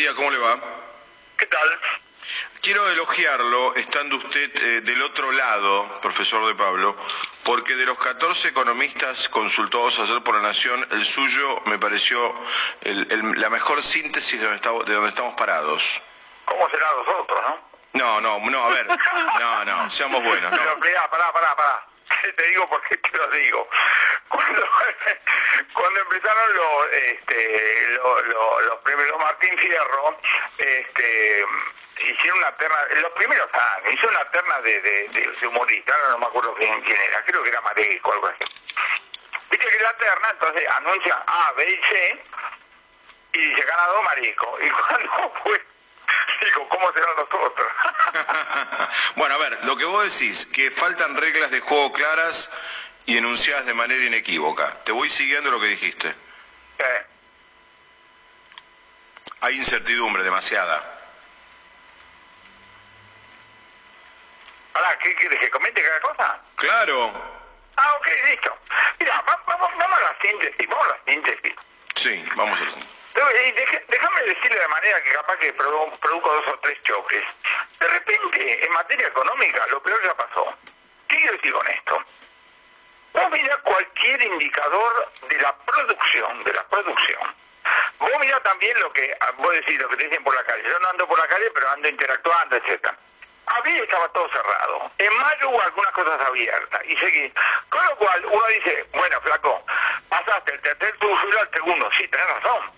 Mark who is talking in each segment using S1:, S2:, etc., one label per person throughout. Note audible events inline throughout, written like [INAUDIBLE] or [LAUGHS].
S1: Día, ¿cómo le va?
S2: ¿Qué tal?
S1: Quiero elogiarlo, estando usted eh, del otro lado, profesor de Pablo, porque de los 14 economistas consultados ayer por la Nación, el suyo me pareció el- el- la mejor síntesis de donde, estamos, de donde estamos parados.
S2: ¿Cómo serán los otros, no?
S1: No, no, no, a ver, no, no, seamos buenos,
S2: Pero
S1: no.
S2: mirá, pará, pará, pará. [LAUGHS] Te digo por qué te lo digo. Cuando, [LAUGHS] cuando empezaron los, este, los, los, los primeros Martín Fierro, este, hicieron una terna, los primeros años, hicieron una terna de, de, humorista, no me acuerdo quién, quién era, creo que era Mareco o algo así. Viste que la terna, entonces anuncia A, B y C, y dice ganado Marico. [LAUGHS] Y cuando fue, digo, ¿cómo serán los otros? [LAUGHS]
S1: bueno, a ver, lo que vos decís, que faltan reglas de juego claras y enunciadas de manera inequívoca. Te voy siguiendo lo que dijiste.
S2: Eh,
S1: Hay incertidumbre, demasiada.
S2: Pará, ¿qué quieres que comente cada cosa?
S1: Claro,
S2: Ah, ok, listo. Mira, va- vamos, vamos a la síntesis, vamos a la síntesis.
S1: sí, vamos a
S2: eh, deje- déjame decirle de manera que capaz que produ- produzco dos o tres choques. De repente, en materia económica, lo peor ya pasó. ¿Qué quiero decir con esto? Vos mirá cualquier indicador de la producción, de la producción. Vos mirá también lo que, ah, vos decís lo que te dicen por la calle. Yo no ando por la calle, pero ando interactuando, etcétera. Abril estaba todo cerrado. En mayo hubo algunas cosas abiertas. Y seguí. Con lo cual, uno dice, bueno, flaco, pasaste el tercer suelo al segundo. Sí, tenés razón.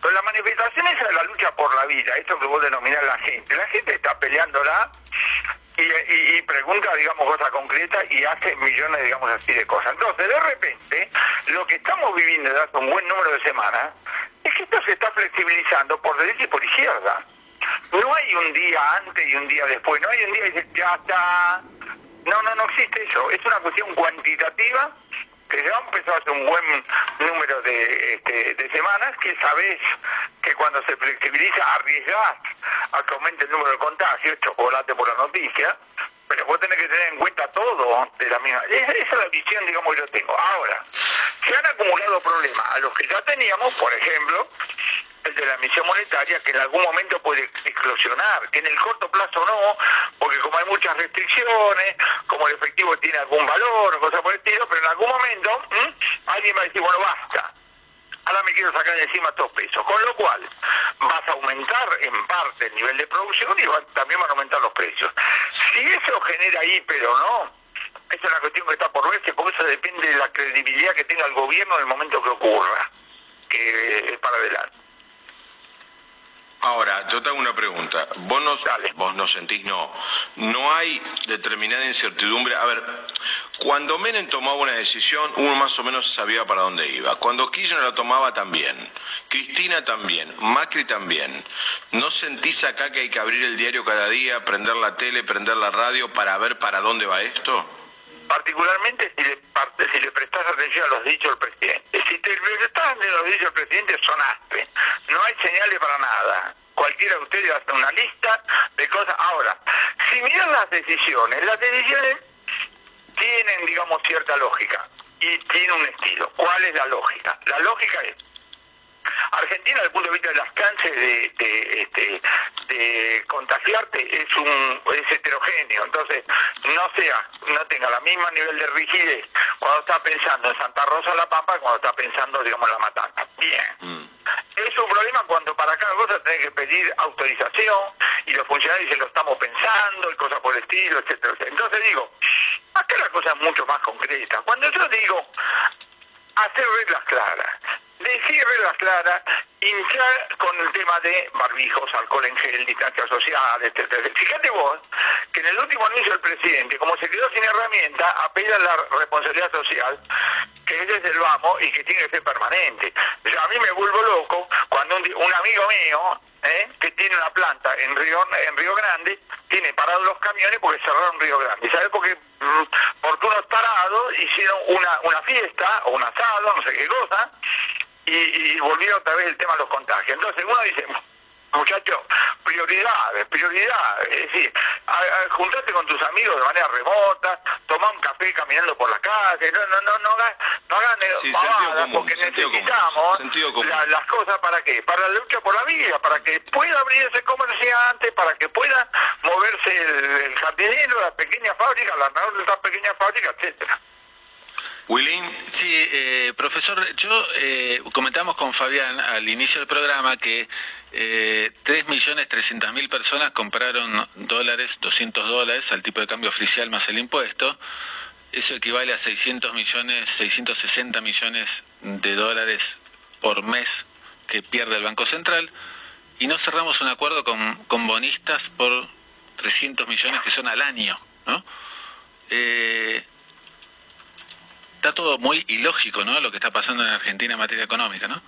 S2: Pero la manifestación esa de la lucha por la vida, eso que vos denominás la gente, la gente está peleándola y, y- y pregunta, digamos, cosas concretas y hace millones, digamos, así de cosas. Entonces, de repente, lo que estamos viviendo desde hace un buen número de semanas es que esto se está flexibilizando por derecha y por izquierda. No hay un día antes y un día después, no hay un día y dice, ya está. No, no, no existe eso. Es una cuestión cuantitativa que ya empezó hace un buen número de, este, de semanas, que sabés que cuando se flexibiliza arriesgás a que aumente el número de contagios, chocolate por la noticia, pero vos tenés que tener en cuenta todo de la misma. Esa, esa es la visión, digamos, que yo tengo. Ahora, se han acumulado problemas a los que ya teníamos, por ejemplo, el de la emisión monetaria, que en algún momento puede explosionar, que en el corto plazo no, porque como hay muchas restricciones, como el efectivo tiene algún valor cosas por el estilo, pero en algún momento alguien va a decir, bueno, basta, ahora me quiero sacar de encima estos pesos, con lo cual vas a aumentar en parte el nivel de producción y también van a aumentar los precios. Si eso genera hiper o no, es una cuestión que está por verse, porque eso depende de la credibilidad que tenga el gobierno en el momento que ocurra, que es para adelante.
S1: Ahora, yo te hago una pregunta. ¿Vos no, vos no sentís no? ¿No hay determinada incertidumbre? A ver, cuando Menem tomaba una decisión, uno más o menos sabía para dónde iba. Cuando Kirchner la tomaba también. Cristina también. Macri también. ¿No sentís acá que hay que abrir el diario cada día, prender la tele, prender la radio para ver para dónde va esto?
S2: Particularmente si le, si le prestas atención a los dichos del presidente. Si te prestas atención a los dichos del presidente, sonaste. No hay señales para nada. Cualquiera de ustedes hace una lista de cosas. Ahora, si miran las decisiones, las decisiones tienen, digamos, cierta lógica y tienen un estilo. ¿Cuál es la lógica? La lógica es Argentina, desde el punto de vista del alcance de, de, este, de contagiarte, es un es heterogéneo. Entonces, no sea, no tenga la misma nivel de rigidez cuando está pensando en Santa Rosa la Pampa cuando está pensando, digamos, en la Matanza. Bien. Es un problema cuando para cada cosa tenés que pedir autorización y los funcionarios dicen lo estamos pensando y cosas por el estilo, etcétera, etcétera. Entonces digo, acá la cosa es mucho más concreta. Cuando yo digo hacer reglas claras, decir las claras, hinchar con el tema de barbijos, alcohol en gel, distancia social, etcétera. Fíjate vos que en el último anuncio del presidente, como se quedó sin herramienta, apela a la responsabilidad social, que ese es el vamos y que tiene que ser permanente. a mí me vuelvo loco cuando un, un amigo mío, ¿eh? que tiene una planta en Río, en Río Grande, tiene parados los camiones porque cerraron Río Grande. ¿Sabes por qué? Mm, porque unos parados hicieron una, una fiesta o un asado, no sé qué cosa, y, y volvieron otra vez el tema de los contagios. Entonces uno dice, [LAUGHS] muchachos, prioridades, prioridades. Es decir, a, juntarte con tus amigos de manera remota, tomar un café caminando por la calle, no, no, no, no, no hagan sí, porque necesitamos las cosas para qué, para la lucha por la vida, para que pueda abrirse comerciante, para que pueda moverse el, jardinero, la pequeña fábrica, la de esta pequeña fábrica, etcétera.
S3: Willy.
S4: Sí, eh, profesor, yo eh, comentamos con Fabián al inicio del programa que eh, 3.300.000 personas compraron dólares, 200 dólares al tipo de cambio oficial más el impuesto. Eso equivale a 600 millones, 660 millones de dólares por mes que pierde el Banco Central. Y no cerramos un acuerdo con, con bonistas por 300 millones que son al año, ¿no? Eh, está todo muy ilógico, ¿no? Lo que está pasando en Argentina en materia económica, ¿no?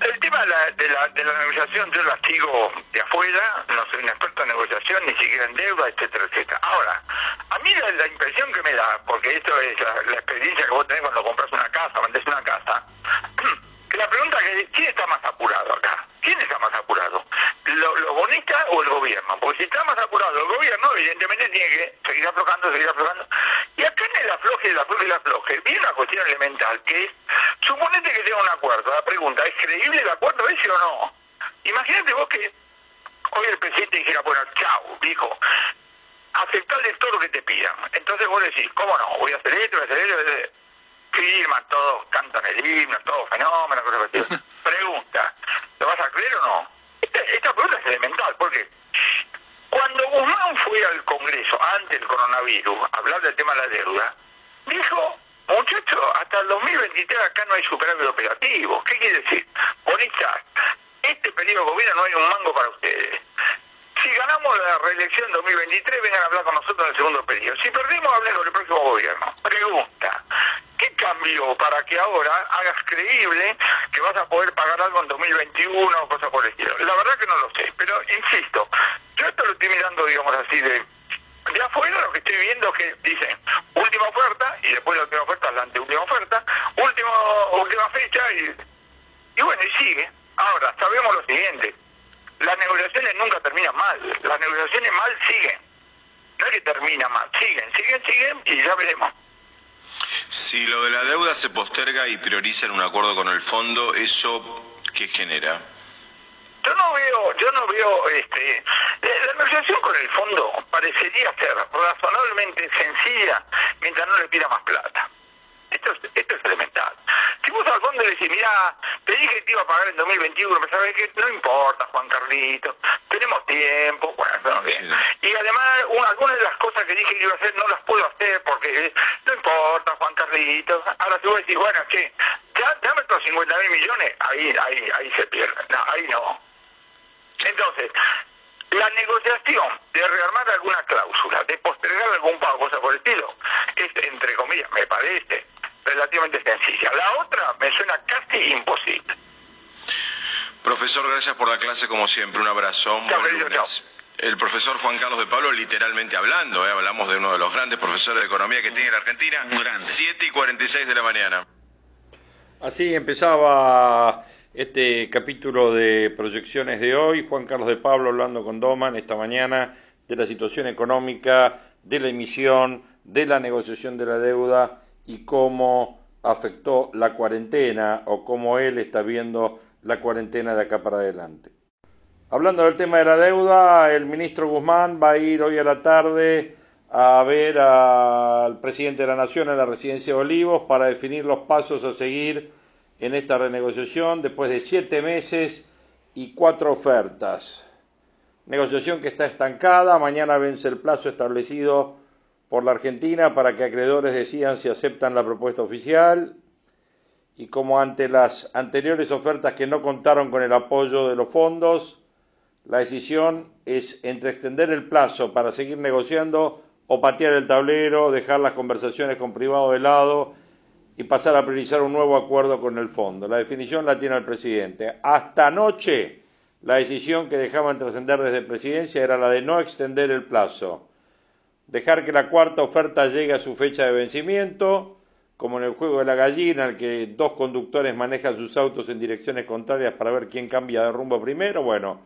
S2: El tema de la, de la, de la negociación yo la sigo de afuera, no soy un experto en negociación, ni siquiera en deuda, etcétera, etcétera. Ahora, a mí la, impresión que me da, porque esto es la, experiencia que vos tenés cuando compras una casa, vendes una casa, [CLEARS THROAT] la pregunta es, ¿quién está más apurado acá? ¿Quién está más apurado? ¿Los bonistas o el gobierno? Porque si está más apurado el gobierno, evidentemente tiene que seguir aflojando, seguir aflojando. Y acá en el afloje, el afloje, el afloje, viene una cuestión elemental que es, suponete que tenga un acuerdo. La pregunta, ¿es creíble el acuerdo ese o no? Imagínate vos que hoy el presidente dijera, bueno, chao, dijo, aceptarle todo lo que te pidan. Entonces vos decís, ¿cómo no? Voy a hacer esto, voy a hacer esto, voy a hacer esto. Firman, todos cantan el himno, todo fenómeno, cosas así. [LAUGHS] Pregunta, ¿lo vas a creer o no? Esta, pregunta es elemental, porque cuando Guzmán fue al Congreso, antes del coronavirus, a hablar del tema de la deuda, dijo, muchachos, hasta el 2023 acá no hay superávit operativo. ¿Qué quiere decir? Bonistas, este periodo de gobierno no hay un mango para ustedes. Si ganamos la reelección en 2023, vengan a hablar con nosotros en el segundo periodo. Si perdimos, hablen con el próximo gobierno. Pregunta, ¿qué cambió para que ahora hagas creíble que vas a poder pagar algo en 2021 o cosas por el estilo? La verdad que no lo sé, pero insisto, yo esto lo estoy mirando, digamos así, de, de afuera lo que estoy viendo es que dicen última oferta y después la última oferta la anteúltima oferta, último, última fecha y, y bueno, y sigue. Ahora, sabemos lo siguiente, las negociaciones nunca terminan mal, las negociaciones mal siguen, no es que termina mal, siguen, siguen, siguen y ya veremos.
S3: Si lo de la deuda se posterga y prioriza en un acuerdo con el fondo, ¿eso qué genera?
S2: Yo no veo, yo no veo, este, la, negociación con el fondo parecería ser razonablemente sencilla mientras no le pida más plata. Esto es, esto es elemental. Si vos al fondo le decís, mira, te dije que te iba a pagar en 2021, me sabes que no importa, Juan Carlito, tenemos tiempo, bueno, bien. Y además, algunas de las cosas que dije que iba a hacer no las puedo hacer porque no importa, Juan Carlito. Ahora si vos decís, bueno, che, ya, dame estos 50 mil millones, ahí, ahí, ahí se pierde. No, ahí no. Entonces, la negociación de rearmar alguna cláusula, de postergar algún pago, cosa por el estilo, es, entre comillas, me parece relativamente sencilla. La otra me suena casi imposible.
S3: Profesor, gracias por la clase como siempre. Un abrazo. El profesor Juan Carlos de Pablo, literalmente hablando, ¿eh? hablamos de uno de los grandes profesores de economía que tiene la Argentina. Muy grande. 7 y 46 de la mañana.
S5: Así empezaba este capítulo de proyecciones de hoy. Juan Carlos de Pablo hablando con Doman esta mañana de la situación económica, de la emisión, de la negociación de la deuda y cómo afectó la cuarentena o cómo él está viendo la cuarentena de acá para adelante. Hablando del tema de la deuda, el ministro Guzmán va a ir hoy a la tarde a ver al presidente de la Nación en la residencia de Olivos para definir los pasos a seguir en esta renegociación después de siete meses y cuatro ofertas. Negociación que está estancada, mañana vence el plazo establecido por la Argentina para que acreedores decidan si aceptan la propuesta oficial y como ante las anteriores ofertas que no contaron con el apoyo de los fondos, la decisión es entre extender el plazo para seguir negociando o patear el tablero, dejar las conversaciones con privado de lado y pasar a priorizar un nuevo acuerdo con el fondo. La definición la tiene el presidente. Hasta anoche, la decisión que dejaban trascender desde presidencia era la de no extender el plazo, dejar que la cuarta oferta llegue a su fecha de vencimiento, como en el juego de la gallina, en el que dos conductores manejan sus autos en direcciones contrarias para ver quién cambia de rumbo primero. Bueno,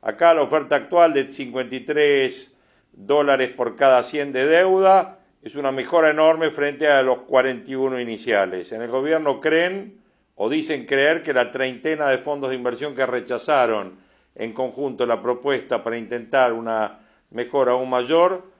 S5: acá la oferta actual de 53 dólares por cada 100 de deuda es una mejora enorme frente a los 41 iniciales. En el gobierno creen o dicen creer que la treintena de fondos de inversión que rechazaron en conjunto la propuesta para intentar una mejora aún mayor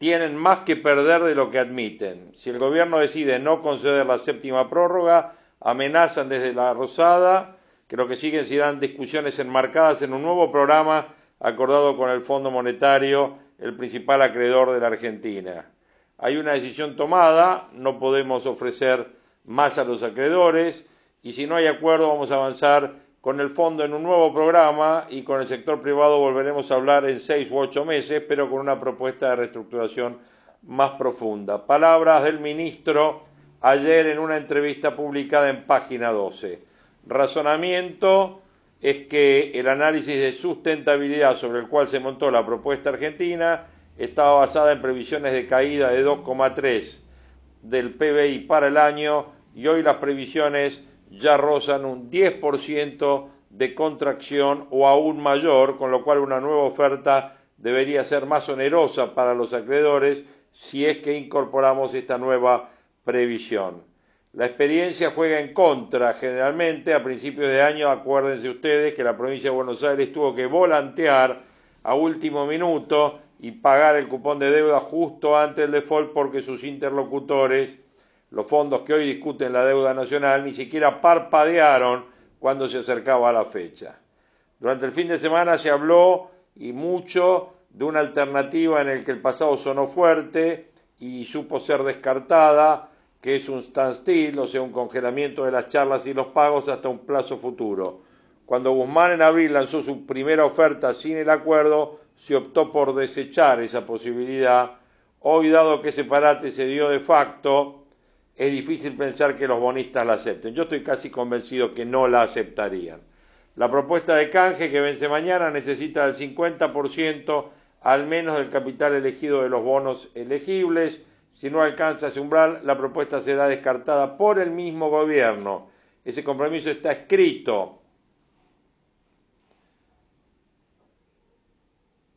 S5: tienen más que perder de lo que admiten. Si el gobierno decide no conceder la séptima prórroga, amenazan desde la Rosada que lo que siguen serán discusiones enmarcadas en un nuevo programa acordado con el Fondo Monetario, el principal acreedor de la Argentina. Hay una decisión tomada, no podemos ofrecer más a los acreedores y si no hay acuerdo vamos a avanzar con el fondo en un nuevo programa y con el sector privado volveremos a hablar en seis u ocho meses, pero con una propuesta de reestructuración más profunda. Palabras del ministro ayer en una entrevista publicada en página 12. Razonamiento es que el análisis de sustentabilidad sobre el cual se montó la propuesta argentina estaba basada en previsiones de caída de 2,3 del PBI para el año y hoy las previsiones ya rozan un 10% de contracción o aún mayor, con lo cual una nueva oferta debería ser más onerosa para los acreedores si es que incorporamos esta nueva previsión. La experiencia juega en contra. Generalmente, a principios de año, acuérdense ustedes que la provincia de Buenos Aires tuvo que volantear a último minuto y pagar el cupón de deuda justo antes del default porque sus interlocutores los fondos que hoy discuten la deuda nacional ni siquiera parpadearon cuando se acercaba la fecha. Durante el fin de semana se habló y mucho de una alternativa en el que el pasado sonó fuerte y supo ser descartada, que es un standstill, o sea, un congelamiento de las charlas y los pagos hasta un plazo futuro. Cuando Guzmán en abril lanzó su primera oferta sin el acuerdo, se optó por desechar esa posibilidad. Hoy, dado que ese parate se dio de facto, es difícil pensar que los bonistas la acepten. Yo estoy casi convencido que no la aceptarían. La propuesta de canje que vence mañana necesita el 50% al menos del capital elegido de los bonos elegibles. Si no alcanza ese umbral, la propuesta será descartada por el mismo gobierno. Ese compromiso está escrito.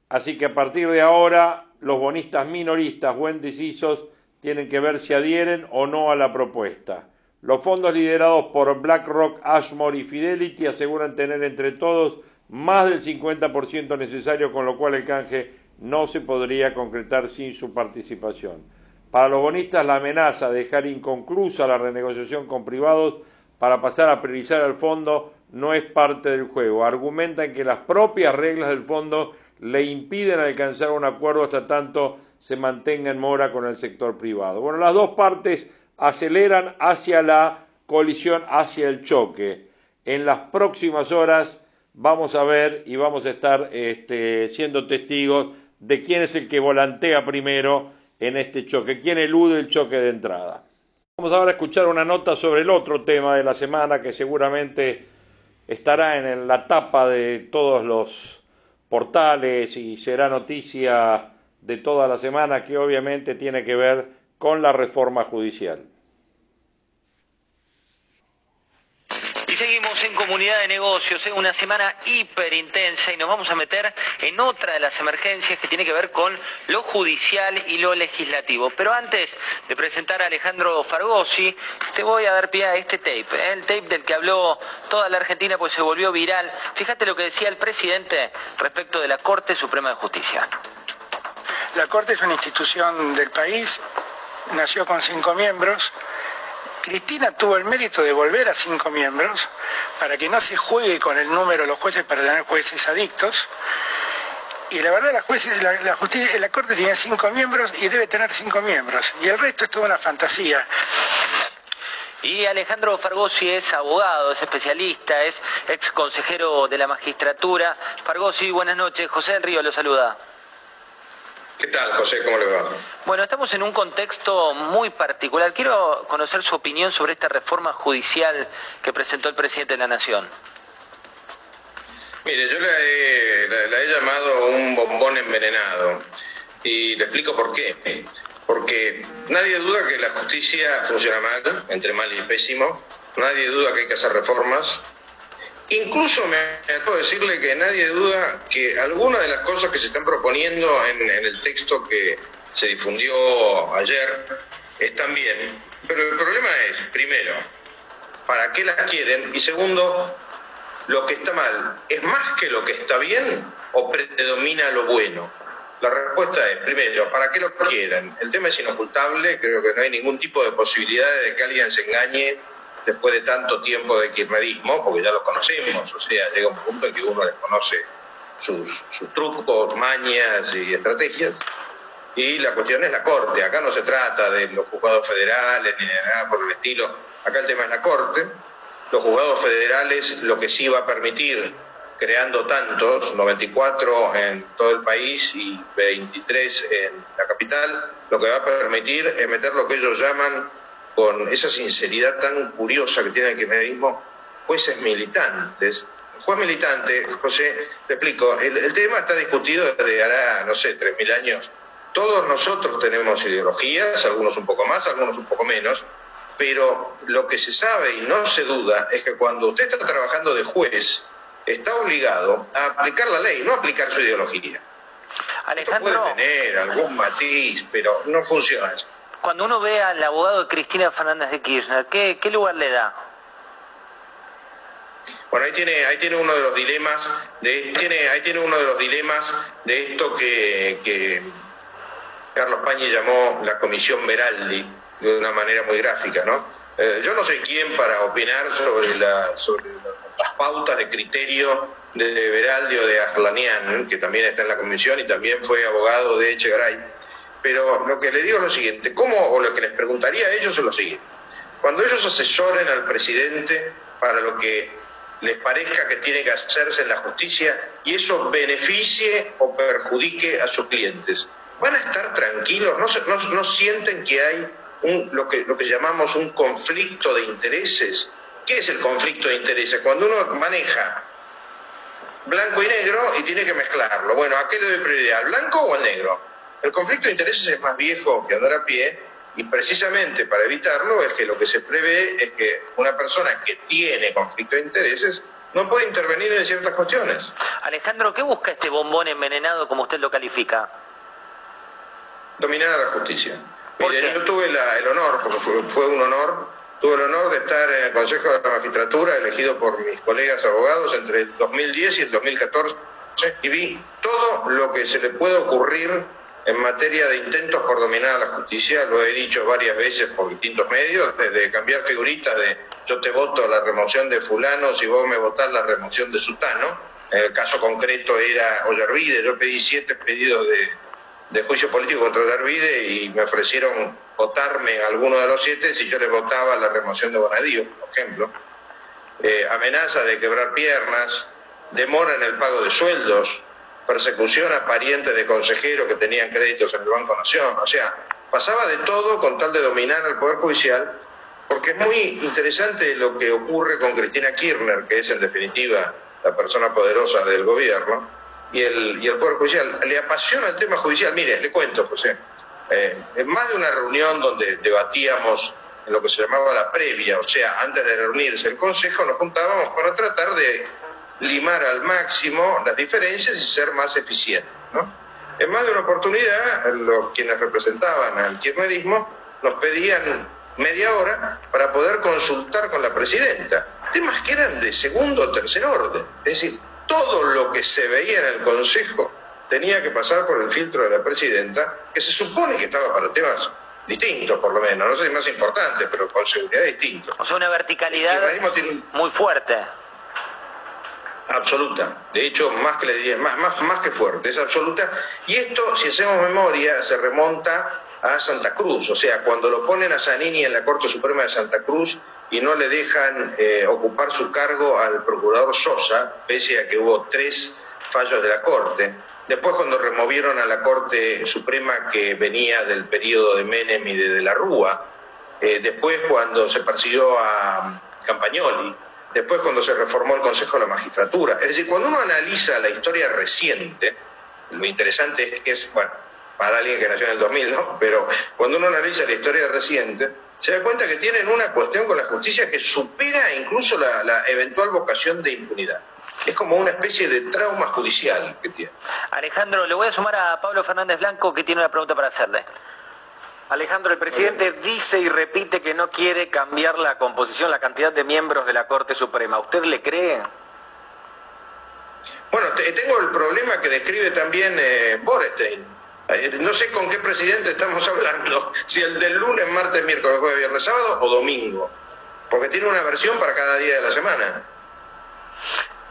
S5: Así que a partir de ahora, los bonistas minoristas o indecisos tienen que ver si adhieren o no a la propuesta. Los fondos liderados por BlackRock, Ashmore y Fidelity aseguran tener entre todos más del 50% necesario, con lo cual el canje no se podría concretar sin su participación. Para los bonistas, la amenaza de dejar inconclusa la renegociación con privados para pasar a priorizar al fondo no es parte del juego. Argumentan que las propias reglas del fondo le impiden alcanzar un acuerdo hasta tanto se mantenga en mora con el sector privado. Bueno, las dos partes aceleran hacia la colisión, hacia el choque. En las próximas horas vamos a ver y vamos a estar este, siendo testigos de quién es el que volantea primero en este choque, quién elude el choque de entrada. Vamos ahora a escuchar una nota sobre el otro tema de la semana que seguramente estará en la tapa de todos los portales y será noticia de toda la semana que obviamente tiene que ver con la reforma judicial.
S6: Y seguimos en comunidad de negocios, en una semana hiper intensa y nos vamos a meter en otra de las emergencias que tiene que ver con lo judicial y lo legislativo. Pero antes de presentar a Alejandro Fargosi, te voy a dar pie a este tape, ¿eh? el tape del que habló toda la Argentina pues se volvió viral. Fíjate lo que decía el presidente respecto de la Corte Suprema de Justicia.
S7: La Corte es una institución del país, nació con cinco miembros. Cristina tuvo el mérito de volver a cinco miembros para que no se juegue con el número de los jueces para tener jueces adictos. Y la verdad, la, jueces, la, justicia, la Corte tiene cinco miembros y debe tener cinco miembros. Y el resto es toda una fantasía.
S6: Y Alejandro Fargosi es abogado, es especialista, es ex consejero de la magistratura. Fargosi, buenas noches. José del Río lo saluda.
S3: ¿Qué tal, José? ¿Cómo le va?
S6: Bueno, estamos en un contexto muy particular. Quiero conocer su opinión sobre esta reforma judicial que presentó el presidente de la Nación.
S3: Mire, yo la he, la he llamado un bombón envenenado y le explico por qué porque nadie duda que la justicia funciona mal, entre mal y pésimo, nadie duda que hay que hacer reformas, incluso me puedo decirle que nadie duda que algunas de las cosas que se están proponiendo en, el texto que se difundió ayer están bien, pero el problema es, primero, ¿para qué las quieren? Y segundo, lo que está mal, ¿es más que lo que está bien o predomina lo bueno? La respuesta es, primero, ¿para qué lo quieren? El tema es inocultable, creo que no hay ningún tipo de posibilidad de que alguien se engañe después de tanto tiempo de kirchnerismo, porque ya los conocemos, o sea, llega un punto en que uno les conoce sus, trucos, mañas y estrategias. Y la cuestión es la Corte, acá no se trata de los juzgados federales ni de nada por el estilo, acá el tema es la Corte. Los juzgados federales lo que sí va a permitir creando tantos, 94 en todo el país y 23 en la capital, lo que va a permitir es meter lo que ellos llaman, con esa sinceridad tan curiosa que tiene el kirchnerismo, jueces militantes. juez militante, José, te explico, el, tema está discutido desde hará, no sé, 3.000 años. Todos nosotros tenemos ideologías, algunos un poco más, algunos un poco menos, pero lo que se sabe y no se duda es que cuando usted está trabajando de juez, está obligado a aplicar la ley, no a aplicar su ideología.
S6: Alejandro.
S3: puede tener algún matiz, pero no funciona eso.
S6: Cuando uno ve al abogado de Cristina Fernández de Kirchner, ¿qué, lugar le da?
S3: Bueno, ahí tiene, ahí tiene uno de los dilemas, de, tiene, ahí tiene uno de los dilemas de esto que, que Carlos Pañi llamó la comisión Veraldi, de una manera muy gráfica, ¿no? Eh, yo no soy quien para opinar sobre, la, sobre las pautas de criterio de Veraldi o de Arlanian, que también está en la comisión y también fue abogado de Echegaray. Pero lo que le digo es lo siguiente, ¿cómo, o lo que les preguntaría a ellos es lo siguiente. Cuando ellos asesoren al presidente para lo que les parezca que tiene que hacerse en la justicia y eso beneficie o perjudique a sus clientes, ¿van a estar tranquilos? ¿No, no, no sienten que hay un, lo, que, lo que llamamos un conflicto de intereses? ¿Qué es el conflicto de intereses? Cuando uno maneja blanco y negro y tiene que mezclarlo. Bueno, ¿a qué le doy prioridad? ¿Al blanco o al negro? El conflicto de intereses es más viejo que andar a pie y precisamente para evitarlo es que lo que se prevé es que una persona que tiene conflicto de intereses no puede intervenir en ciertas cuestiones.
S6: Alejandro, ¿qué busca este bombón envenenado como usted lo califica?
S3: Dominar a la justicia. Mire, yo tuve el honor, porque fue un honor, Tuve el honor de estar en el Consejo de la Magistratura, elegido por mis colegas abogados entre el 2010 y el 2014, y vi todo lo que se le puede ocurrir en materia de intentos por dominar a la justicia, lo he dicho varias veces por distintos medios, desde cambiar figuritas de yo te voto la remoción de fulano si vos me votás la remoción de sutano, en el caso concreto era Ollarvide, yo pedí siete pedidos de, de juicio político contra Ollarvide y me ofrecieron votarme alguno de los siete si yo le votaba la remoción de Bonadío, por ejemplo. Eh, amenaza de quebrar piernas, demora en el pago de sueldos, persecución a parientes de consejeros que tenían créditos en el Banco Nación. O sea, pasaba de todo con tal de dominar al Poder Judicial, porque es muy interesante lo que ocurre con Cristina Kirchner, que es en definitiva la persona poderosa del gobierno, y el, y el Poder Judicial. Le apasiona el tema judicial. Mire, le cuento, José. Eh, en más de una reunión donde debatíamos en lo que se llamaba la previa, o sea, antes de reunirse el Consejo, nos juntábamos para tratar de limar al máximo las diferencias y ser más eficientes. En más de una oportunidad, los quienes representaban al kirchnerismo nos pedían media hora para poder consultar con la presidenta, temas que eran de segundo o tercer orden. Es decir, todo lo que se veía en el Consejo tenía que pasar por el filtro de la presidenta, que se supone que estaba para temas distintos, por lo menos, no sé si más importantes, pero con seguridad distintos.
S6: O sea, una verticalidad muy fuerte.
S3: Absoluta. De hecho, más que le diría, más, más, más que fuerte, es absoluta. Y esto, si hacemos memoria, se remonta a Santa Cruz. O sea, cuando lo ponen a Zanini en la Corte Suprema de Santa Cruz y no le dejan eh, ocupar su cargo al procurador Sosa, pese a que hubo tres fallos de la Corte. Después cuando removieron a la Corte Suprema que venía del periodo de Menem y de, la Rúa, eh, después cuando se persiguió a Campagnoli, después cuando se reformó el Consejo de la Magistratura. Es decir, cuando uno analiza la historia reciente, lo interesante es que es, bueno, para alguien que nació en el 2000, ¿no? Pero cuando uno analiza la historia reciente, se da cuenta que tienen una cuestión con la justicia que supera incluso la, eventual vocación de impunidad. Es como una especie de trauma judicial que tiene.
S6: Alejandro, le voy a sumar a Pablo Fernández Blanco que tiene una pregunta para hacerle.
S8: Alejandro, el presidente dice y repite que no quiere cambiar la composición, la cantidad de miembros de la Corte Suprema. ¿Usted le cree?
S3: Bueno, tengo el problema que describe también eh, Borestein. Eh, no sé con qué presidente estamos [LAUGHS] hablando, si el del lunes, martes, miércoles, jueves, viernes, sábado o domingo, porque tiene una versión para cada día de la semana.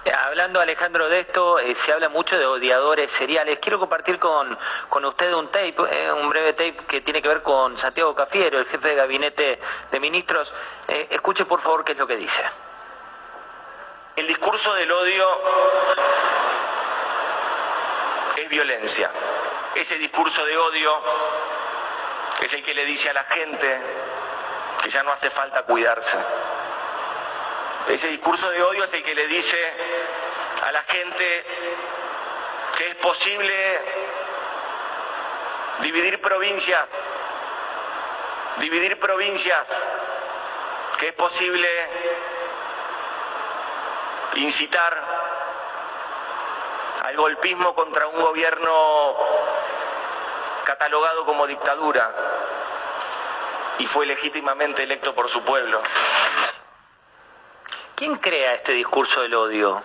S6: Eh, hablando, Alejandro, de esto, eh, se habla mucho de odiadores seriales. Quiero compartir con, con usted un tape, un breve tape que tiene que ver con Santiago Cafiero, el jefe de gabinete de ministros. escuche, por favor, qué es lo que dice.
S9: El discurso del odio es violencia. Ese discurso de odio es el que le dice a la gente que ya no hace falta cuidarse. Ese discurso de odio es el que le dice a la gente que es posible dividir provincias, dividir provincias, que es posible incitar al golpismo contra un gobierno catalogado como dictadura y fue legítimamente electo por su pueblo.
S6: ¿Quién crea este discurso del odio?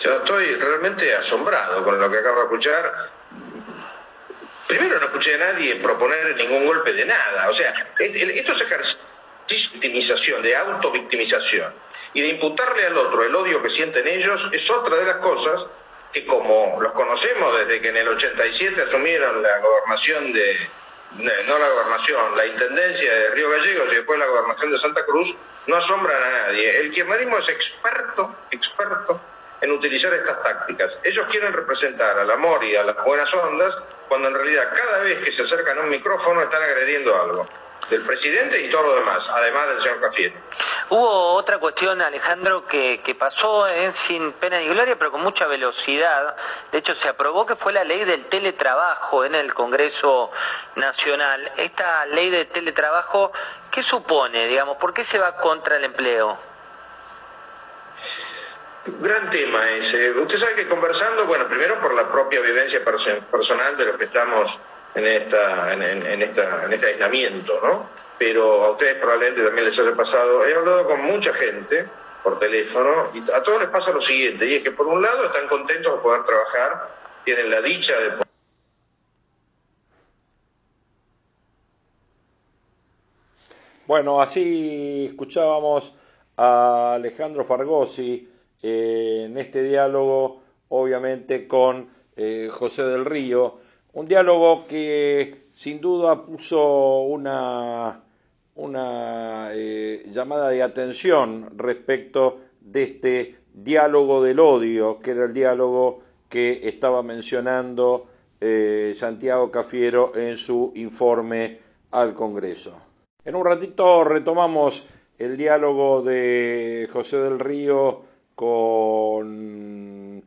S3: Yo estoy realmente asombrado con lo que acabo de escuchar. Primero no escuché a nadie proponer ningún golpe de nada. O sea, estos ejercicios de victimización, de autovictimización y de imputarle al otro el odio que sienten ellos es otra de las cosas que como los conocemos desde que en el 87 asumieron la gobernación de, no la gobernación, la intendencia de Río Gallegos y después la gobernación de Santa Cruz, no asombran a nadie. El kirchnerismo es experto, experto en utilizar estas tácticas. Ellos quieren representar al amor y a las buenas ondas cuando en realidad cada vez que se acercan a un micrófono están agrediendo algo del presidente y todo lo demás, además del señor Cafiero.
S6: Hubo otra cuestión, Alejandro, que, pasó eh, sin pena ni gloria, pero con mucha velocidad. De hecho, se aprobó que fue la ley del teletrabajo en el Congreso Nacional. Esta ley de teletrabajo, ¿qué supone, digamos? ¿Por qué se va contra el empleo?
S3: Gran tema ese. Usted sabe que conversando, bueno, primero por la propia vivencia personal de los que estamos en, esta, en, esta, en este aislamiento, ¿no? Pero a ustedes probablemente también les haya pasado. He hablado con mucha gente por teléfono y a todos les pasa lo siguiente, y es que por un lado están contentos de poder trabajar, tienen la dicha de poder
S5: Bueno, así escuchábamos a Alejandro Fargosi eh, en este diálogo, obviamente con eh, José del Río, un diálogo que sin duda puso una, eh, llamada de atención respecto de este diálogo del odio, que era el diálogo que estaba mencionando eh, Santiago Cafiero en su informe al Congreso. En un ratito retomamos el diálogo de José del Río con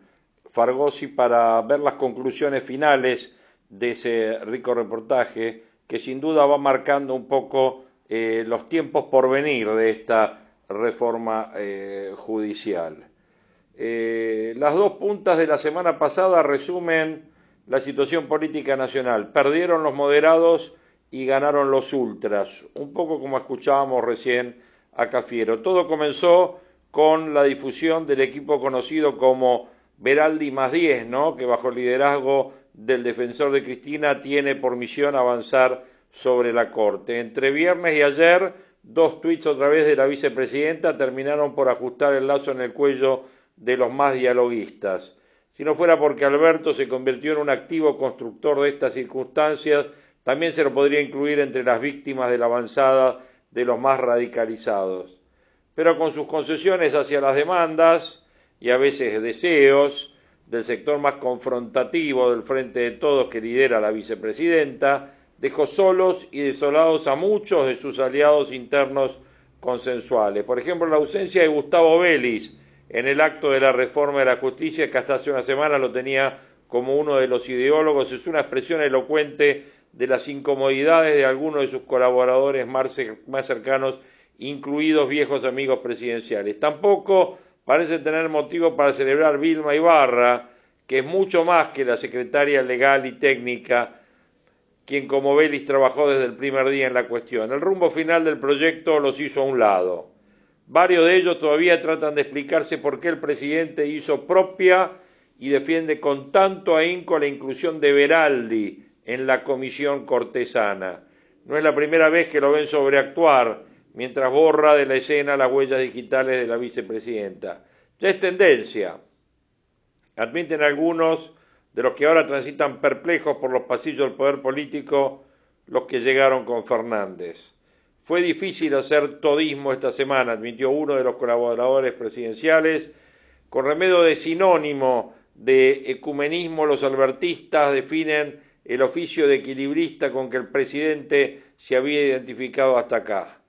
S5: Fargosi para ver las conclusiones finales de ese rico reportaje que sin duda va marcando un poco eh, los tiempos por venir de esta reforma eh, judicial. Eh, las dos puntas de la semana pasada resumen la situación política nacional. Perdieron los moderados y ganaron los ultras, un poco como escuchábamos recién a Cafiero. Todo comenzó con la difusión del equipo conocido como Veraldi más 10, ¿no? que bajo el liderazgo del defensor de Cristina tiene por misión avanzar sobre la Corte. Entre viernes y ayer, dos tuits otra vez de la vicepresidenta terminaron por ajustar el lazo en el cuello de los más dialoguistas. Si no fuera porque Alberto se convirtió en un activo constructor de estas circunstancias, también se lo podría incluir entre las víctimas de la avanzada de los más radicalizados. Pero con sus concesiones hacia las demandas y a veces deseos del sector más confrontativo del Frente de Todos que lidera la vicepresidenta, dejó solos y desolados a muchos de sus aliados internos consensuales. Por ejemplo, la ausencia de Gustavo Vélez en el acto de la reforma de la justicia, que hasta hace una semana lo tenía como uno de los ideólogos, es una expresión elocuente de las incomodidades de algunos de sus colaboradores más cercanos, incluidos viejos amigos presidenciales. Tampoco parece tener motivo para celebrar Vilma Ibarra, que es mucho más que la secretaria legal y técnica, quien como Vélez trabajó desde el primer día en la cuestión. El rumbo final del proyecto los hizo a un lado. Varios de ellos todavía tratan de explicarse por qué el presidente hizo propia y defiende con tanto ahínco la inclusión de Veraldi en la comisión cortesana. No es la primera vez que lo ven sobreactuar mientras borra de la escena las huellas digitales de la vicepresidenta. Ya es tendencia. Admiten algunos de los que ahora transitan perplejos por los pasillos del poder político los que llegaron con Fernández. Fue difícil hacer todismo esta semana, admitió uno de los colaboradores presidenciales. Con remedio de sinónimo de ecumenismo, los albertistas definen el oficio de equilibrista con que el presidente se había identificado hasta acá.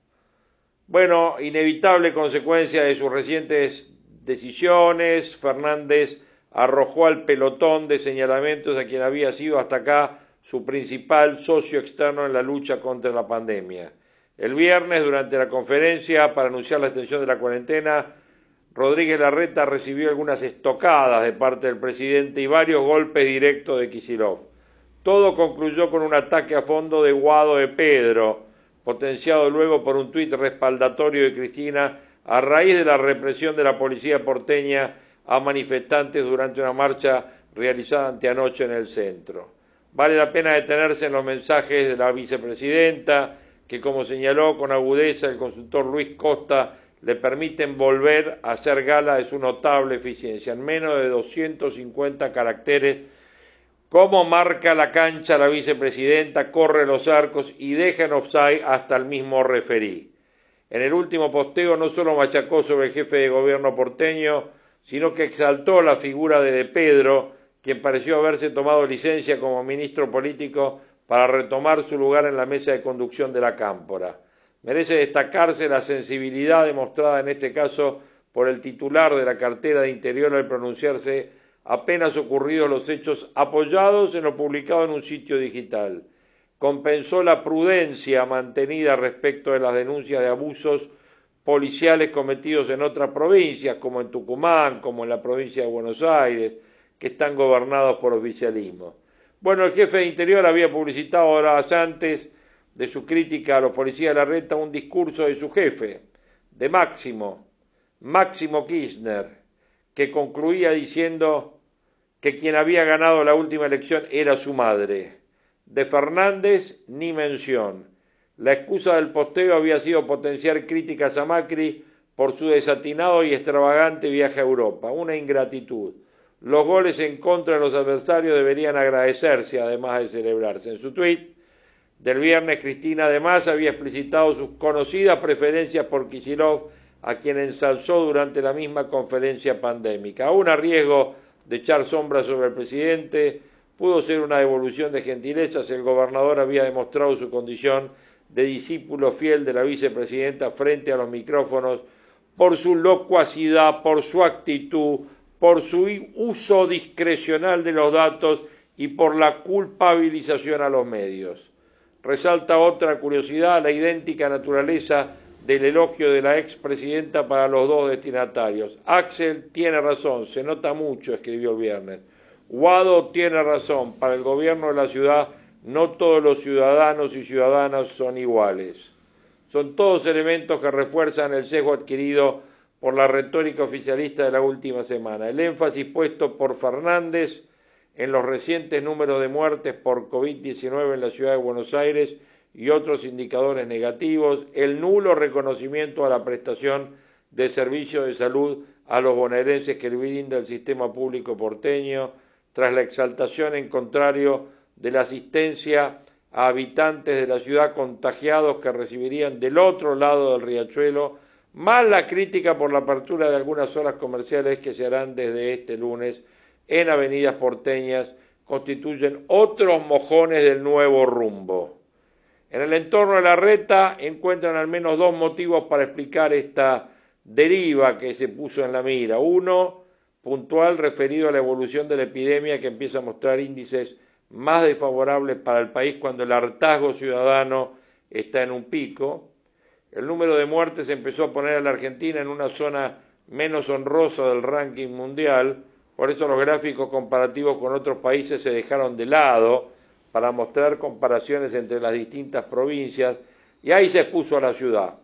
S5: Bueno, inevitable consecuencia de sus recientes decisiones, Fernández arrojó al pelotón de señalamientos a quien había sido hasta acá su principal socio externo en la lucha contra la pandemia. El viernes, durante la conferencia para anunciar la extensión de la cuarentena, Rodríguez Larreta recibió algunas estocadas de parte del presidente y varios golpes directos de Kisilov. Todo concluyó con un ataque a fondo de Guado de Pedro, potenciado luego por un tuit respaldatorio de Cristina a raíz de la represión de la policía porteña a manifestantes durante una marcha realizada anteanoche en el centro. Vale la pena detenerse en los mensajes de la vicepresidenta, que como señaló con agudeza el consultor Luis Costa, le permiten volver a hacer gala de su notable eficiencia. En menos de 250 caracteres Cómo marca la cancha la vicepresidenta, corre los arcos y deja en offside hasta el mismo referí. En el último posteo no solo machacó sobre el jefe de gobierno porteño, sino que exaltó la figura de De Pedro, quien pareció haberse tomado licencia como ministro político para retomar su lugar en la mesa de conducción de la Cámpora. Merece destacarse la sensibilidad demostrada en este caso por el titular de la cartera de Interior al pronunciarse apenas ocurridos los hechos apoyados en lo publicado en un sitio digital. Compensó la prudencia mantenida respecto de las denuncias de abusos policiales cometidos en otras provincias, como en Tucumán, como en la provincia de Buenos Aires, que están gobernados por oficialismo. Bueno, el jefe de Interior había publicitado horas antes de su crítica a los policías de la reta un discurso de su jefe, de Máximo, Máximo Kirchner, que concluía diciendo que quien había ganado la última elección era su madre. De Fernández ni mención. La excusa del posteo había sido potenciar críticas a Macri por su desatinado y extravagante viaje a Europa, una ingratitud. Los goles en contra de los adversarios deberían agradecerse, además de celebrarse. En su tuit del viernes, Cristina además había explicitado sus conocidas preferencias por Kisilov, a quien ensalzó durante la misma conferencia pandémica, aún a riesgo de echar sombra sobre el presidente, pudo ser una devolución de gentilezas. El gobernador había demostrado su condición de discípulo fiel de la vicepresidenta frente a los micrófonos por su locuacidad, por su actitud, por su uso discrecional de los datos y por la culpabilización a los medios. Resalta otra curiosidad, la idéntica naturaleza del elogio de la expresidenta para los dos destinatarios. Axel tiene razón, se nota mucho, escribió el viernes. Guado tiene razón, para el gobierno de la ciudad no todos los ciudadanos y ciudadanas son iguales. Son todos elementos que refuerzan el sesgo adquirido por la retórica oficialista de la última semana. El énfasis puesto por Fernández en los recientes números de muertes por COVID-19 en la ciudad de Buenos Aires y otros indicadores negativos, el nulo reconocimiento a la prestación de servicios de salud a los bonaerenses que brinda el sistema público porteño, tras la exaltación en contrario de la asistencia a habitantes de la ciudad contagiados que recibirían del otro lado del riachuelo, más la crítica por la apertura de algunas zonas comerciales que se harán desde este lunes en avenidas porteñas, constituyen otros mojones del nuevo rumbo. En el entorno de la reta encuentran al menos dos motivos para explicar esta deriva que se puso en la mira. Uno, puntual referido a la evolución de la epidemia que empieza a mostrar índices más desfavorables para el país cuando el hartazgo ciudadano está en un pico. El número de muertes empezó a poner a la Argentina en una zona menos honrosa del ranking mundial, por eso los gráficos comparativos con otros países se dejaron de lado para mostrar comparaciones entre las distintas provincias y ahí se expuso a la ciudad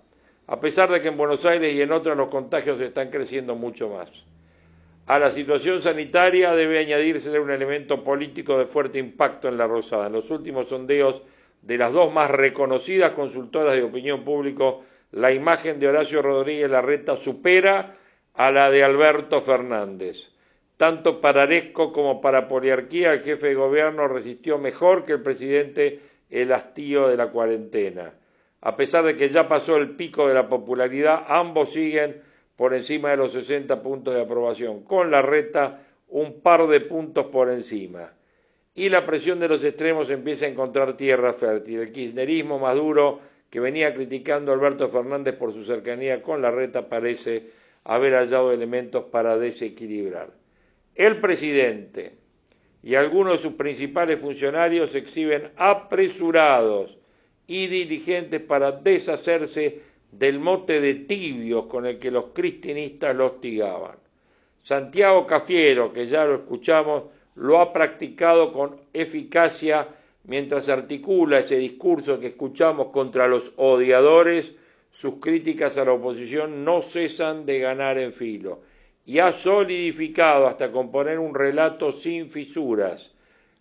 S5: a pesar de que en Buenos Aires y en otras los contagios están creciendo mucho más. A la situación sanitaria debe añadirse un elemento político de fuerte impacto en la Rosada. En los últimos sondeos de las dos más reconocidas consultoras de opinión pública, la imagen de Horacio Rodríguez Larreta supera a la de Alberto Fernández. Tanto para Aresco como para Poliarquía, el jefe de gobierno resistió mejor que el presidente el hastío de la cuarentena. A pesar de que ya pasó el pico de la popularidad, ambos siguen por encima de los 60 puntos de aprobación, con la reta un par de puntos por encima. Y la presión de los extremos empieza a encontrar tierra fértil. El kirchnerismo más duro, que venía criticando a Alberto Fernández por su cercanía con la reta, parece haber hallado elementos para desequilibrar. El presidente y algunos de sus principales funcionarios se exhiben apresurados y dirigentes para deshacerse del mote de tibios con el que los cristinistas lo hostigaban. Santiago Cafiero, que ya lo escuchamos, lo ha practicado con eficacia mientras articula ese discurso que escuchamos contra los odiadores, sus críticas a la oposición no cesan de ganar en filo y ha solidificado hasta componer un relato sin fisuras,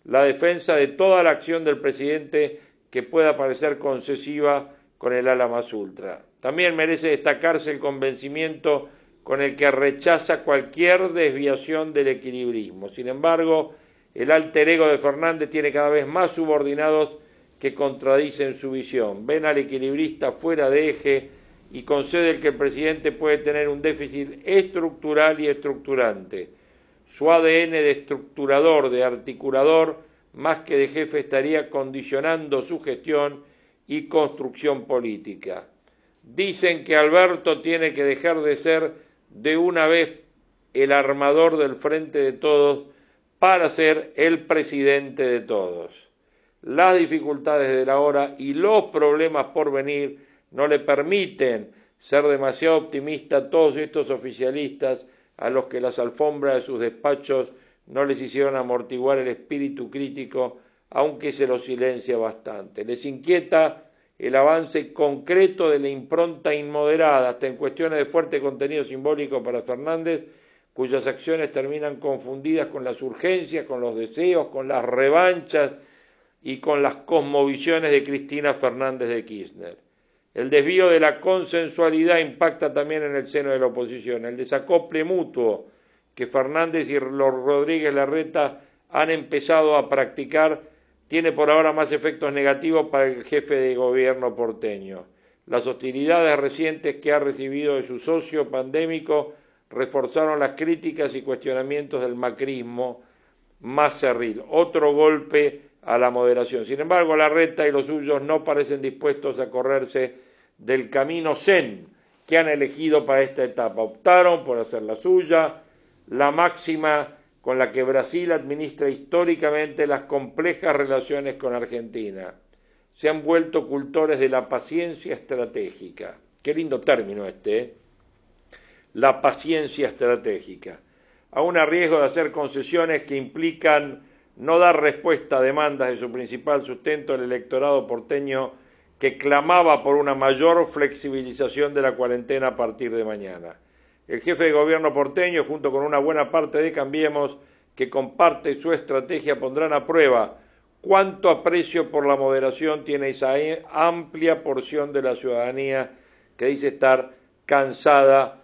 S5: la defensa de toda la acción del presidente que pueda parecer concesiva con el ala más ultra. También merece destacarse el convencimiento con el que rechaza cualquier desviación del equilibrismo. Sin embargo, el alter ego de Fernández tiene cada vez más subordinados que contradicen su visión. Ven al equilibrista fuera de eje y conceden que el presidente puede tener un déficit estructural y estructurante. Su ADN de estructurador, de articulador, más que de jefe estaría condicionando su gestión y construcción política. Dicen que Alberto tiene que dejar de ser de una vez el armador del frente de todos para ser el presidente de todos. Las dificultades de la hora y los problemas por venir no le permiten ser demasiado optimista a todos estos oficialistas a los que las alfombras de sus despachos no les hicieron amortiguar el espíritu crítico, aunque se lo silencia bastante. Les inquieta el avance concreto de la impronta inmoderada, hasta en cuestiones de fuerte contenido simbólico para Fernández, cuyas acciones terminan confundidas con las urgencias, con los deseos, con las revanchas y con las cosmovisiones de Cristina Fernández de Kirchner. El desvío de la consensualidad impacta también en el seno de la oposición. El desacople mutuo que Fernández y Rodríguez Larreta han empezado a practicar tiene por ahora más efectos negativos para el jefe de gobierno porteño. Las hostilidades recientes que ha recibido de su socio pandémico reforzaron las críticas y cuestionamientos del macrismo más cerril. Otro golpe a la moderación. Sin embargo, Larreta y los suyos no parecen dispuestos a correrse del camino zen que han elegido para esta etapa. Optaron por hacer la suya, la máxima con la que Brasil administra históricamente las complejas relaciones con Argentina. Se han vuelto cultores de la paciencia estratégica. Qué lindo término este, ¿eh? La paciencia estratégica. Aún a riesgo de hacer concesiones que implican no dar respuesta a demandas de su principal sustento, el electorado porteño que clamaba por una mayor flexibilización de la cuarentena a partir de mañana. El jefe de gobierno porteño, junto con una buena parte de Cambiemos, que comparte su estrategia, pondrán a prueba cuánto aprecio por la moderación tiene esa amplia porción de la ciudadanía que dice estar cansada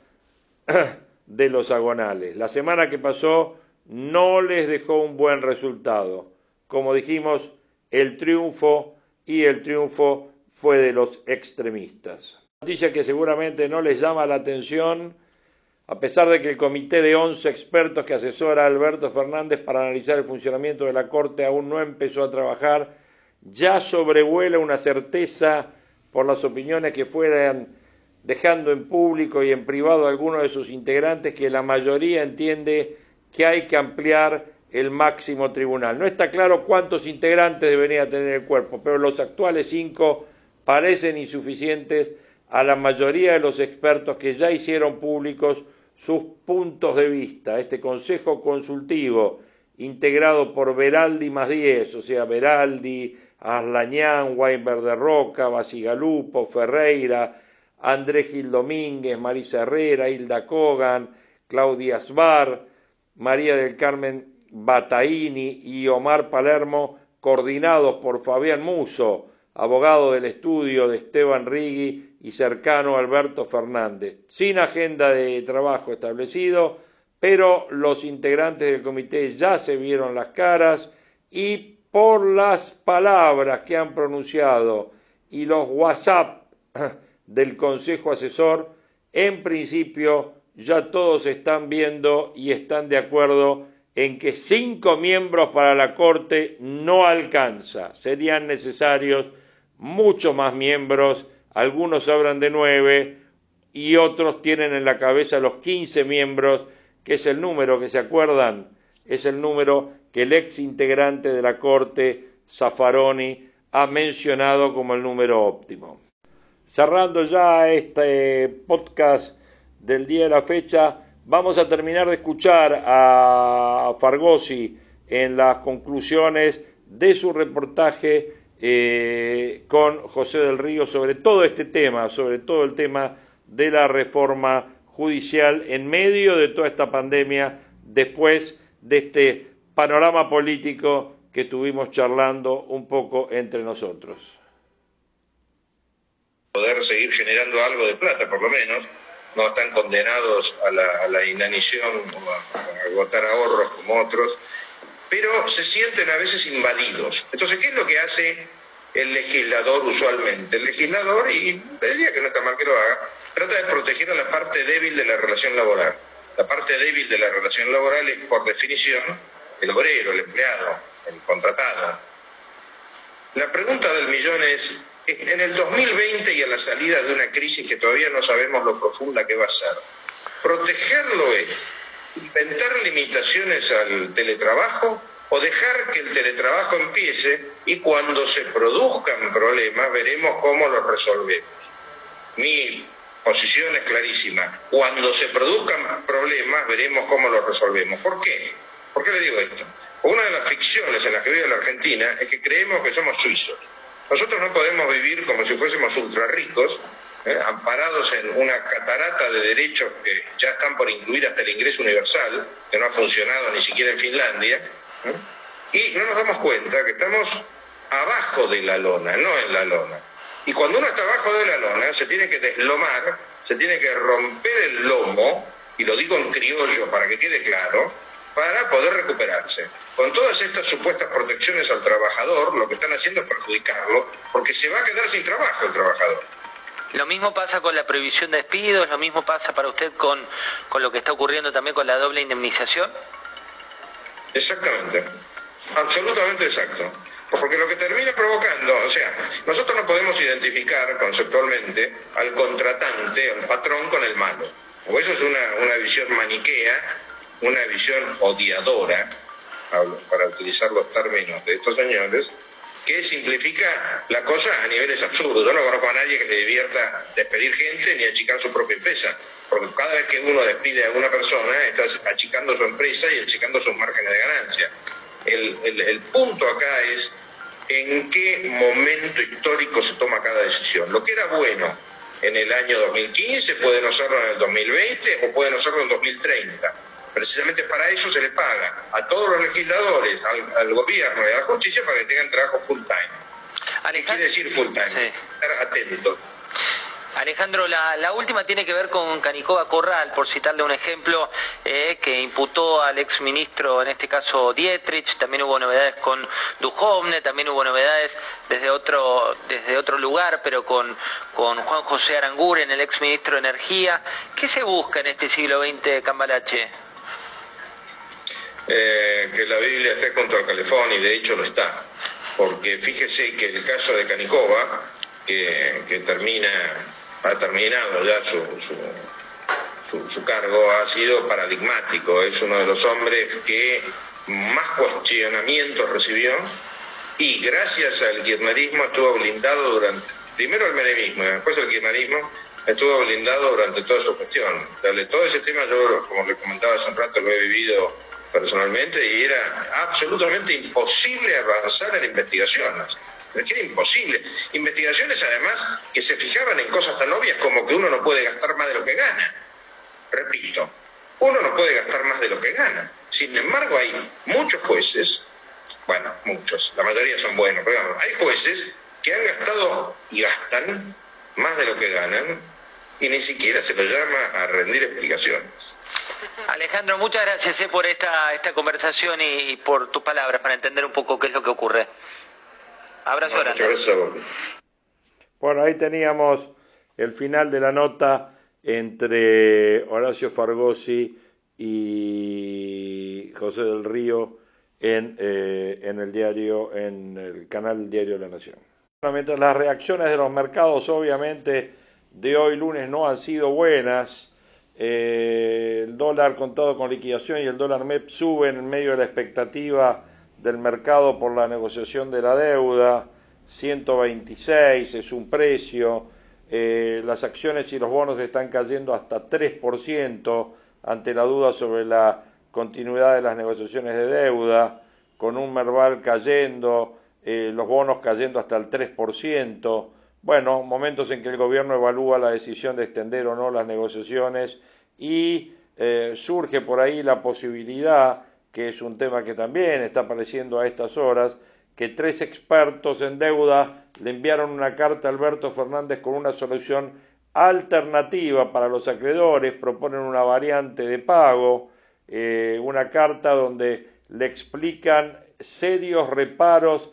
S5: [CLEARS THROAT] de los agonales. La semana que pasó no les dejó un buen resultado. Como dijimos, el triunfo y el triunfo fue de los extremistas. Noticia que seguramente no les llama la atención, a pesar de que el comité de 11 expertos que asesora a Alberto Fernández para analizar el funcionamiento de la Corte aún no empezó a trabajar, ya sobrevuela una certeza por las opiniones que fueran dejando en público y en privado algunos de sus integrantes que la mayoría entiende que hay que ampliar el máximo tribunal. No está claro cuántos integrantes debería tener el cuerpo, pero los actuales cinco parecen insuficientes a la mayoría de los expertos que ya hicieron públicos sus puntos de vista. Este Consejo Consultivo, integrado por Veraldi más diez, o sea, Veraldi, Arlañán, Weinberg de Roca, Basigalupo, Ferreira, Andrés Gil Domínguez, Marisa Herrera, Hilda Kogan, Claudia Sbar, María del Carmen Bataini y Omar Palermo, coordinados por Fabián Muso, abogado del estudio de Esteban Rigui y cercano Alberto Fernández, sin agenda de trabajo establecido, pero los integrantes del comité ya se vieron las caras y por las palabras que han pronunciado y los WhatsApp del Consejo Asesor, en principio ya todos están viendo y están de acuerdo en que cinco miembros para la Corte no alcanza. Serían necesarios muchos más miembros, algunos hablan de nueve y otros tienen en la cabeza los quince miembros, que es el número que se acuerdan, es el número que el ex integrante de la Corte, Zaffaroni, ha mencionado como el número óptimo. Cerrando ya este podcast del día de la fecha, vamos a terminar de escuchar a Fargosi en las conclusiones de su reportaje eh, con José del Río sobre todo este tema, sobre todo el tema de la reforma judicial en medio de toda esta pandemia, después de este panorama político que estuvimos charlando un poco entre nosotros
S3: poder seguir generando algo de plata, por lo menos. No están condenados a la, a inanición o a, agotar ahorros como otros, pero se sienten a veces invadidos. Entonces, ¿qué es lo que hace el legislador usualmente? El legislador, y diría que no está mal que lo haga, trata de proteger a la parte débil de la relación laboral. La parte débil de la relación laboral es, por definición, el obrero, el empleado, el contratado. La pregunta del millón es, en el 2020 y a la salida de una crisis que todavía no sabemos lo profunda que va a ser, protegerlo es inventar limitaciones al teletrabajo o dejar que el teletrabajo empiece y cuando se produzcan problemas veremos cómo los resolvemos. Mi posición es clarísima. Cuando se produzcan problemas veremos cómo los resolvemos. ¿Por qué? ¿Por qué le digo esto? Una de las ficciones en las que vive la Argentina es que creemos que somos suizos nosotros no podemos vivir como si fuésemos ultra ricos, ¿eh? amparados en una catarata de derechos que ya están por incluir hasta el ingreso universal, que no ha funcionado ni siquiera en Finlandia, ¿eh? y no nos damos cuenta que estamos abajo de la lona, no en la lona. Y cuando uno está abajo de la lona, se tiene que deslomar, se tiene que romper el lomo, y lo digo en criollo para que quede claro, para poder recuperarse. Con todas estas supuestas protecciones al trabajador, lo que están haciendo es perjudicarlo, porque se va a quedar sin trabajo el trabajador.
S6: Lo mismo pasa con la prohibición de despidos, lo mismo pasa para usted con, con lo que está ocurriendo también con la doble indemnización.
S3: Exactamente, absolutamente exacto. Porque lo que termina provocando, o sea, nosotros no podemos identificar conceptualmente al contratante, al patrón con el malo. O eso es una, una visión maniquea una visión odiadora, para utilizar los términos de estos señores, que simplifica la cosa a niveles absurdos. Yo no conozco a nadie que le divierta despedir gente ni achicar su propia empresa, porque cada vez que uno despide a una persona, estás achicando su empresa y achicando sus márgenes de ganancia. El, el punto acá es en qué momento histórico se toma cada decisión. Lo que era bueno en el año 2015 puede no serlo en el 2020 o puede no serlo en 2030 Precisamente para eso se le paga a todos los legisladores, al, gobierno y a la justicia para que tengan trabajo full time. ¿Qué quiere decir full time? Estar atentos.
S6: Alejandro, la, última tiene que ver con Canicova Corral, por citarle un ejemplo, eh, que imputó al exministro, en este caso Dietrich, también hubo novedades con Duhovne, también hubo novedades desde otro, desde otro lugar, pero con, con Juan José Aranguren, el exministro de Energía. ¿Qué se busca en este siglo XX, Cambalache?
S3: Eh, que la Biblia esté contra el calefón y de hecho lo está, porque fíjese que el caso de Canicova, que, que termina ha terminado ya su, su, cargo, ha sido paradigmático, es uno de los hombres que más cuestionamientos recibió y gracias al kirchnerismo estuvo blindado durante, primero el menemismo y después el kirchnerismo estuvo blindado durante toda su gestión. todo ese tema yo, como le comentaba hace un rato, lo he vivido personalmente y era absolutamente imposible avanzar en investigaciones era imposible. Investigaciones además que se fijaban en cosas tan obvias como que uno no puede gastar más de lo que gana. Repito, uno no puede gastar más de lo que gana. Sin embargo, hay muchos jueces, bueno, muchos, la mayoría son buenos, pero hay jueces que han gastado y gastan más de lo que ganan y ni siquiera se lo llama a rendir explicaciones.
S6: Alejandro, muchas gracias eh, por esta, esta conversación y por tus palabras para entender un poco qué es lo que ocurre. Abrazo grande.
S5: Bueno, ahí teníamos el final de la nota entre Horacio Fargosi y José del Río en, eh, en el diario, en el canal Diario de la Nación. Mientras las reacciones de los mercados, obviamente, de hoy lunes no han sido buenas, eh, el dólar contado con liquidación y el dólar MEP suben en medio de la expectativa del mercado por la negociación de la deuda, 126 es un precio, eh, las acciones y los bonos están cayendo hasta 3% ante la duda sobre la continuidad de las negociaciones de deuda, con un Merval cayendo, eh, los bonos cayendo hasta el 3%. Bueno, momentos en que el gobierno evalúa la decisión de extender o no las negociaciones y eh, surge por ahí la posibilidad que es un tema que también está apareciendo a estas horas, que tres expertos en deuda le enviaron una carta a Alberto Fernández con una solución alternativa para los acreedores, proponen una variante de pago, eh, una carta donde le explican serios reparos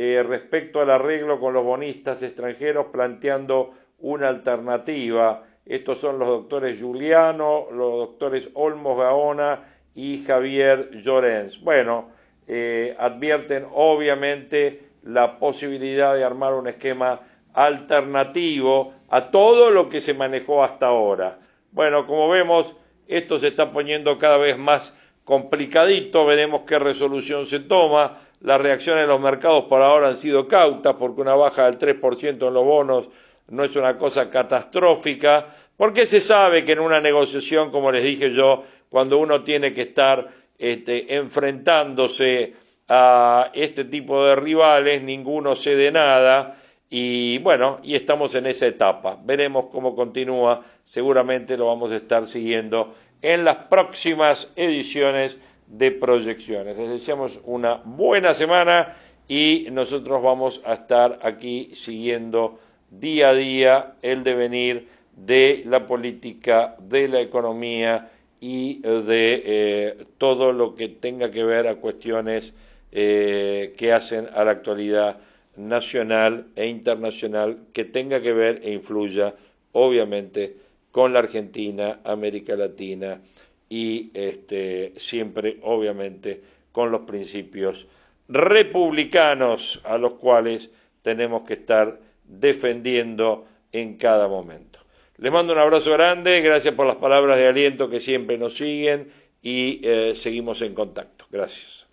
S5: eh, respecto al arreglo con los bonistas extranjeros, planteando una alternativa. Estos son los doctores Giuliano, los doctores Olmos Gaona y Javier Llorens. Bueno, eh, advierten obviamente la posibilidad de armar un esquema alternativo a todo lo que se manejó hasta ahora. Bueno, como vemos, esto se está poniendo cada vez más complicadito, veremos qué resolución se toma. Las reacciones de los mercados por ahora han sido cautas porque una baja del 3% en los bonos no es una cosa catastrófica, porque se sabe que en una negociación, como les dije yo, cuando uno tiene que estar este, enfrentándose a este tipo de rivales, ninguno cede nada y bueno, y estamos en esa etapa. Veremos cómo continúa, seguramente lo vamos a estar siguiendo en las próximas ediciones de proyecciones. Les deseamos una buena semana y nosotros vamos a estar aquí siguiendo día a día el devenir de la política, de la economía y de eh, todo lo que tenga que ver a cuestiones eh, que hacen a la actualidad nacional e internacional que tenga que ver e influya obviamente con la Argentina, América Latina y este, siempre obviamente con los principios republicanos a los cuales tenemos que estar defendiendo en cada momento. Les mando un abrazo grande, gracias por las palabras de aliento que siempre nos siguen y eh, seguimos en contacto. Gracias.